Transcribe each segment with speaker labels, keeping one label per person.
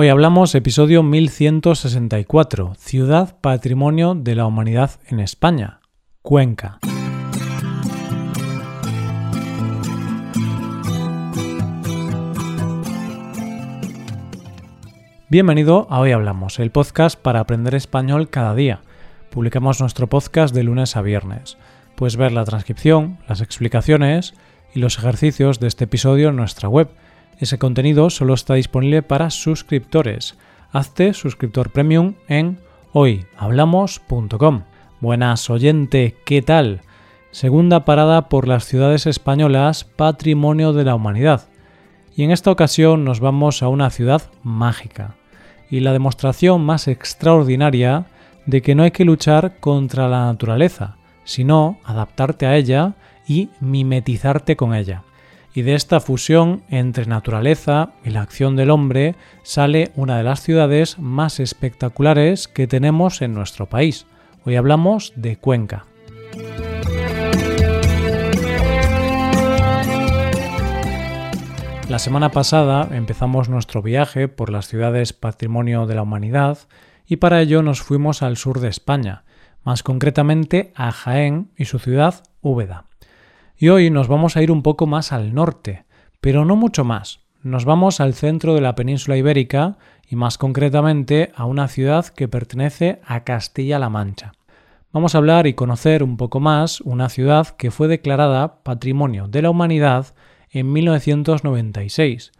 Speaker 1: Hoy hablamos episodio 1164, Ciudad Patrimonio de la Humanidad en España, Cuenca. Bienvenido a Hoy Hablamos, el podcast para aprender español cada día. Publicamos nuestro podcast de lunes a viernes. Puedes ver la transcripción, las explicaciones y los ejercicios de este episodio en nuestra web ese contenido solo está disponible para suscriptores. Hazte suscriptor premium en hoyhablamos.com. Buenas oyente, ¿qué tal? Segunda parada por las ciudades españolas Patrimonio de la Humanidad. Y en esta ocasión nos vamos a una ciudad mágica. Y la demostración más extraordinaria de que no hay que luchar contra la naturaleza, sino adaptarte a ella y mimetizarte con ella y de esta fusión entre naturaleza y la acción del hombre sale una de las ciudades más espectaculares que tenemos en nuestro país. Hoy hablamos de Cuenca. La semana pasada empezamos nuestro viaje por las ciudades Patrimonio de la Humanidad y para ello nos fuimos al sur de España, más concretamente a Jaén y su ciudad Úbeda. Y hoy nos vamos a ir un poco más al norte, pero no mucho más. Nos vamos al centro de la península ibérica y más concretamente a una ciudad que pertenece a Castilla-La Mancha. Vamos a hablar y conocer un poco más una ciudad que fue declarada Patrimonio de la Humanidad en 1996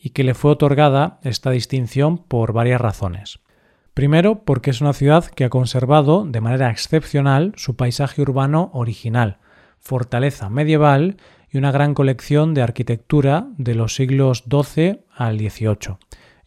Speaker 1: y que le fue otorgada esta distinción por varias razones. Primero, porque es una ciudad que ha conservado de manera excepcional su paisaje urbano original, fortaleza medieval y una gran colección de arquitectura de los siglos XII al XVIII,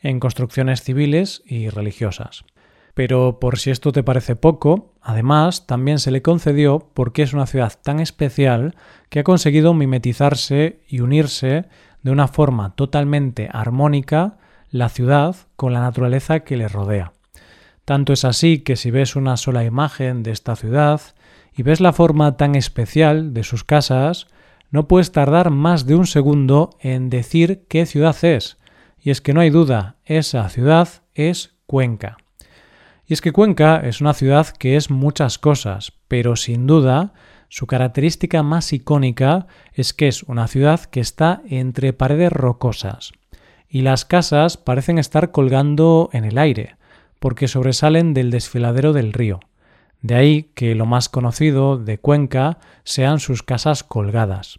Speaker 1: en construcciones civiles y religiosas. Pero por si esto te parece poco, además también se le concedió porque es una ciudad tan especial que ha conseguido mimetizarse y unirse de una forma totalmente armónica la ciudad con la naturaleza que le rodea. Tanto es así que si ves una sola imagen de esta ciudad, y ves la forma tan especial de sus casas, no puedes tardar más de un segundo en decir qué ciudad es. Y es que no hay duda, esa ciudad es Cuenca. Y es que Cuenca es una ciudad que es muchas cosas, pero sin duda su característica más icónica es que es una ciudad que está entre paredes rocosas. Y las casas parecen estar colgando en el aire, porque sobresalen del desfiladero del río. De ahí que lo más conocido de Cuenca sean sus casas colgadas.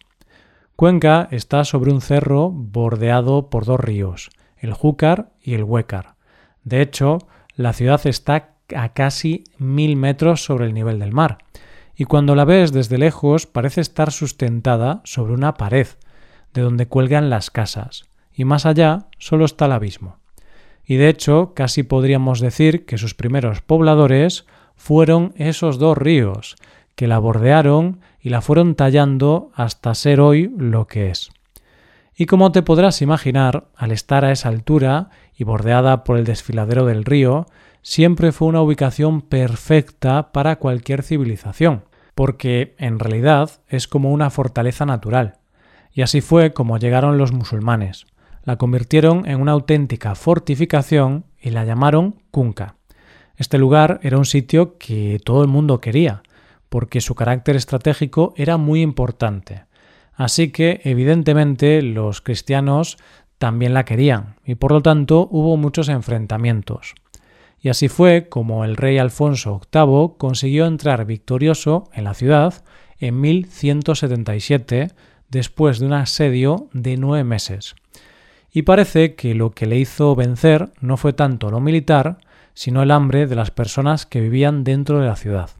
Speaker 1: Cuenca está sobre un cerro bordeado por dos ríos, el Júcar y el Huécar. De hecho, la ciudad está a casi mil metros sobre el nivel del mar, y cuando la ves desde lejos parece estar sustentada sobre una pared, de donde cuelgan las casas, y más allá solo está el abismo. Y de hecho, casi podríamos decir que sus primeros pobladores fueron esos dos ríos que la bordearon y la fueron tallando hasta ser hoy lo que es. Y como te podrás imaginar, al estar a esa altura y bordeada por el desfiladero del río, siempre fue una ubicación perfecta para cualquier civilización, porque en realidad es como una fortaleza natural. Y así fue como llegaron los musulmanes. La convirtieron en una auténtica fortificación y la llamaron Kunka. Este lugar era un sitio que todo el mundo quería, porque su carácter estratégico era muy importante. Así que, evidentemente, los cristianos también la querían, y por lo tanto hubo muchos enfrentamientos. Y así fue como el rey Alfonso VIII consiguió entrar victorioso en la ciudad en 1177, después de un asedio de nueve meses. Y parece que lo que le hizo vencer no fue tanto lo militar, sino el hambre de las personas que vivían dentro de la ciudad.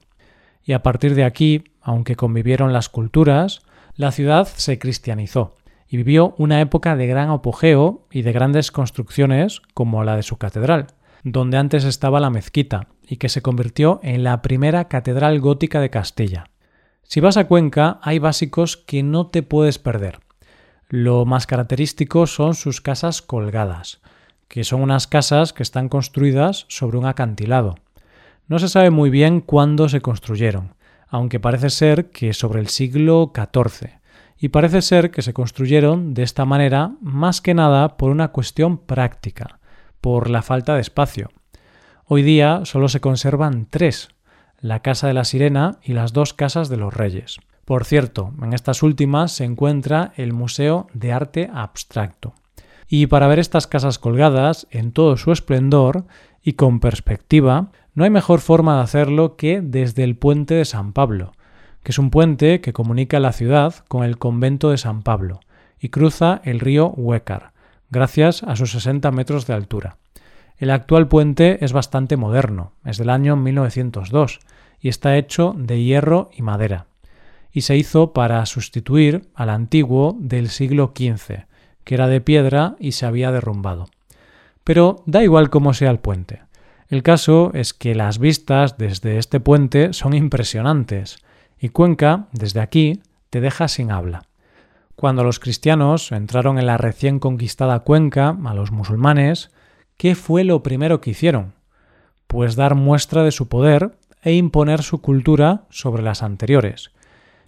Speaker 1: Y a partir de aquí, aunque convivieron las culturas, la ciudad se cristianizó y vivió una época de gran apogeo y de grandes construcciones como la de su catedral, donde antes estaba la mezquita y que se convirtió en la primera catedral gótica de Castilla. Si vas a Cuenca hay básicos que no te puedes perder. Lo más característico son sus casas colgadas, que son unas casas que están construidas sobre un acantilado. No se sabe muy bien cuándo se construyeron, aunque parece ser que sobre el siglo XIV, y parece ser que se construyeron de esta manera más que nada por una cuestión práctica, por la falta de espacio. Hoy día solo se conservan tres, la Casa de la Sirena y las dos Casas de los Reyes. Por cierto, en estas últimas se encuentra el Museo de Arte Abstracto. Y para ver estas casas colgadas en todo su esplendor y con perspectiva, no hay mejor forma de hacerlo que desde el puente de San Pablo, que es un puente que comunica la ciudad con el convento de San Pablo y cruza el río Huécar, gracias a sus 60 metros de altura. El actual puente es bastante moderno, es del año 1902 y está hecho de hierro y madera, y se hizo para sustituir al antiguo del siglo XV, que era de piedra y se había derrumbado. Pero da igual cómo sea el puente. El caso es que las vistas desde este puente son impresionantes, y Cuenca, desde aquí, te deja sin habla. Cuando los cristianos entraron en la recién conquistada Cuenca, a los musulmanes, ¿qué fue lo primero que hicieron? Pues dar muestra de su poder e imponer su cultura sobre las anteriores.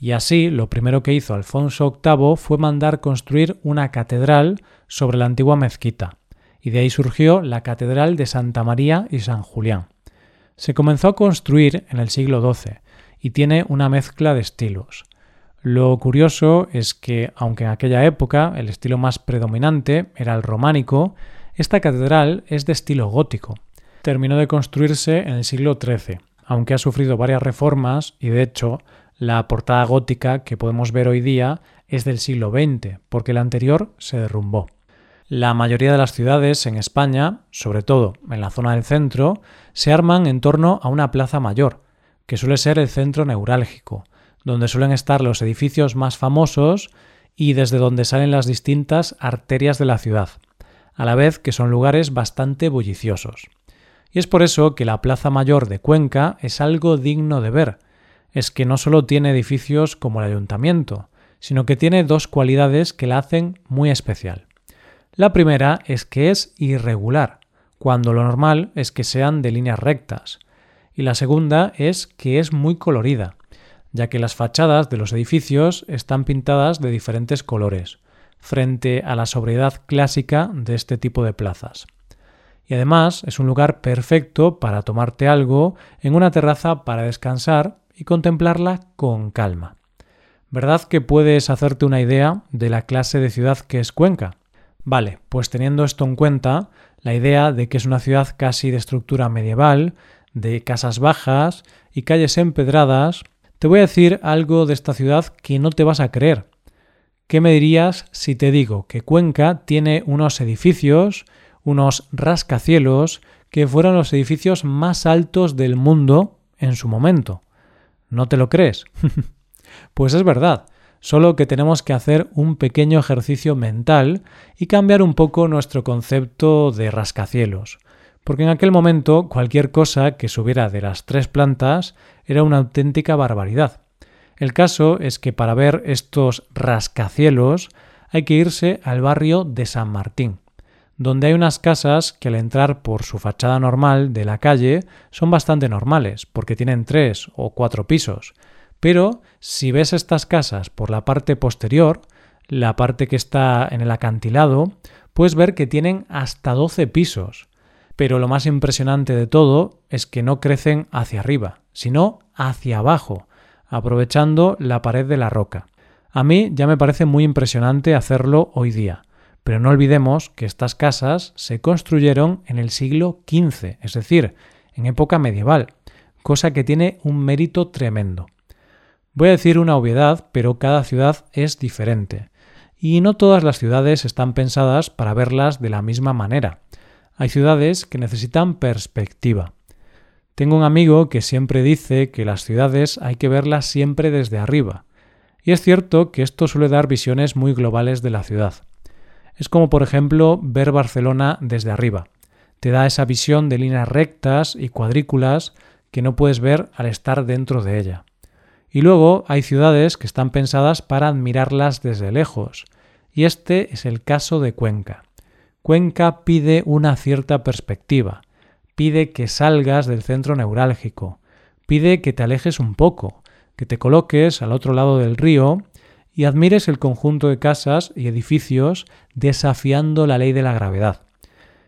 Speaker 1: Y así, lo primero que hizo Alfonso VIII fue mandar construir una catedral sobre la antigua mezquita, y de ahí surgió la Catedral de Santa María y San Julián. Se comenzó a construir en el siglo XII y tiene una mezcla de estilos. Lo curioso es que, aunque en aquella época el estilo más predominante era el románico, esta catedral es de estilo gótico. Terminó de construirse en el siglo XIII, aunque ha sufrido varias reformas y de hecho la portada gótica que podemos ver hoy día es del siglo XX, porque la anterior se derrumbó. La mayoría de las ciudades en España, sobre todo en la zona del centro, se arman en torno a una plaza mayor, que suele ser el centro neurálgico, donde suelen estar los edificios más famosos y desde donde salen las distintas arterias de la ciudad a la vez que son lugares bastante bulliciosos. Y es por eso que la Plaza Mayor de Cuenca es algo digno de ver. Es que no solo tiene edificios como el ayuntamiento, sino que tiene dos cualidades que la hacen muy especial. La primera es que es irregular, cuando lo normal es que sean de líneas rectas. Y la segunda es que es muy colorida, ya que las fachadas de los edificios están pintadas de diferentes colores, frente a la sobriedad clásica de este tipo de plazas. Y además es un lugar perfecto para tomarte algo en una terraza para descansar y contemplarla con calma. ¿Verdad que puedes hacerte una idea de la clase de ciudad que es Cuenca? Vale, pues teniendo esto en cuenta, la idea de que es una ciudad casi de estructura medieval, de casas bajas y calles empedradas, te voy a decir algo de esta ciudad que no te vas a creer, ¿Qué me dirías si te digo que Cuenca tiene unos edificios, unos rascacielos, que fueron los edificios más altos del mundo en su momento? ¿No te lo crees? pues es verdad, solo que tenemos que hacer un pequeño ejercicio mental y cambiar un poco nuestro concepto de rascacielos, porque en aquel momento cualquier cosa que subiera de las tres plantas era una auténtica barbaridad. El caso es que para ver estos rascacielos hay que irse al barrio de San Martín, donde hay unas casas que al entrar por su fachada normal de la calle son bastante normales, porque tienen tres o cuatro pisos. Pero si ves estas casas por la parte posterior, la parte que está en el acantilado, puedes ver que tienen hasta 12 pisos. Pero lo más impresionante de todo es que no crecen hacia arriba, sino hacia abajo, aprovechando la pared de la roca. A mí ya me parece muy impresionante hacerlo hoy día, pero no olvidemos que estas casas se construyeron en el siglo XV, es decir, en época medieval, cosa que tiene un mérito tremendo. Voy a decir una obviedad, pero cada ciudad es diferente, y no todas las ciudades están pensadas para verlas de la misma manera. Hay ciudades que necesitan perspectiva. Tengo un amigo que siempre dice que las ciudades hay que verlas siempre desde arriba. Y es cierto que esto suele dar visiones muy globales de la ciudad. Es como por ejemplo ver Barcelona desde arriba. Te da esa visión de líneas rectas y cuadrículas que no puedes ver al estar dentro de ella. Y luego hay ciudades que están pensadas para admirarlas desde lejos. Y este es el caso de Cuenca. Cuenca pide una cierta perspectiva pide que salgas del centro neurálgico, pide que te alejes un poco, que te coloques al otro lado del río y admires el conjunto de casas y edificios desafiando la ley de la gravedad.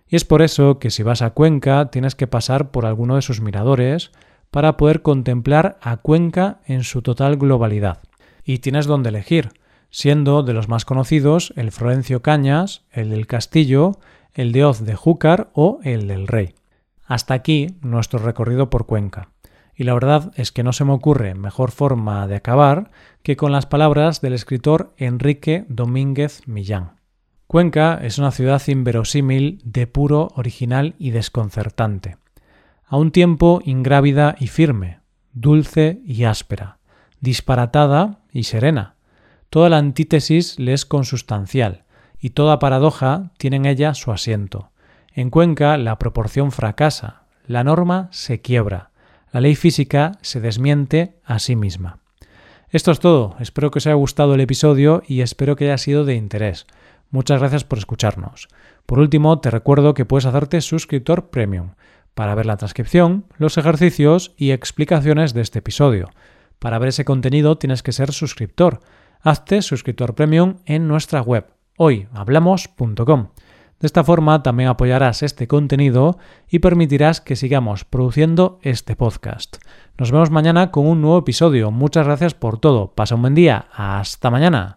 Speaker 1: Y es por eso que si vas a Cuenca tienes que pasar por alguno de sus miradores para poder contemplar a Cuenca en su total globalidad. Y tienes donde elegir, siendo de los más conocidos el Florencio Cañas, el del Castillo, el de Hoz de Júcar o el del Rey. Hasta aquí nuestro recorrido por Cuenca. Y la verdad es que no se me ocurre mejor forma de acabar que con las palabras del escritor Enrique Domínguez Millán. Cuenca es una ciudad inverosímil de puro, original y desconcertante. A un tiempo ingrávida y firme, dulce y áspera, disparatada y serena. Toda la antítesis le es consustancial, y toda paradoja tiene en ella su asiento. En Cuenca la proporción fracasa, la norma se quiebra, la ley física se desmiente a sí misma. Esto es todo, espero que os haya gustado el episodio y espero que haya sido de interés. Muchas gracias por escucharnos. Por último, te recuerdo que puedes hacerte suscriptor premium para ver la transcripción, los ejercicios y explicaciones de este episodio. Para ver ese contenido tienes que ser suscriptor. Hazte suscriptor premium en nuestra web hoyhablamos.com. De esta forma también apoyarás este contenido y permitirás que sigamos produciendo este podcast. Nos vemos mañana con un nuevo episodio. Muchas gracias por todo. Pasa un buen día. Hasta mañana.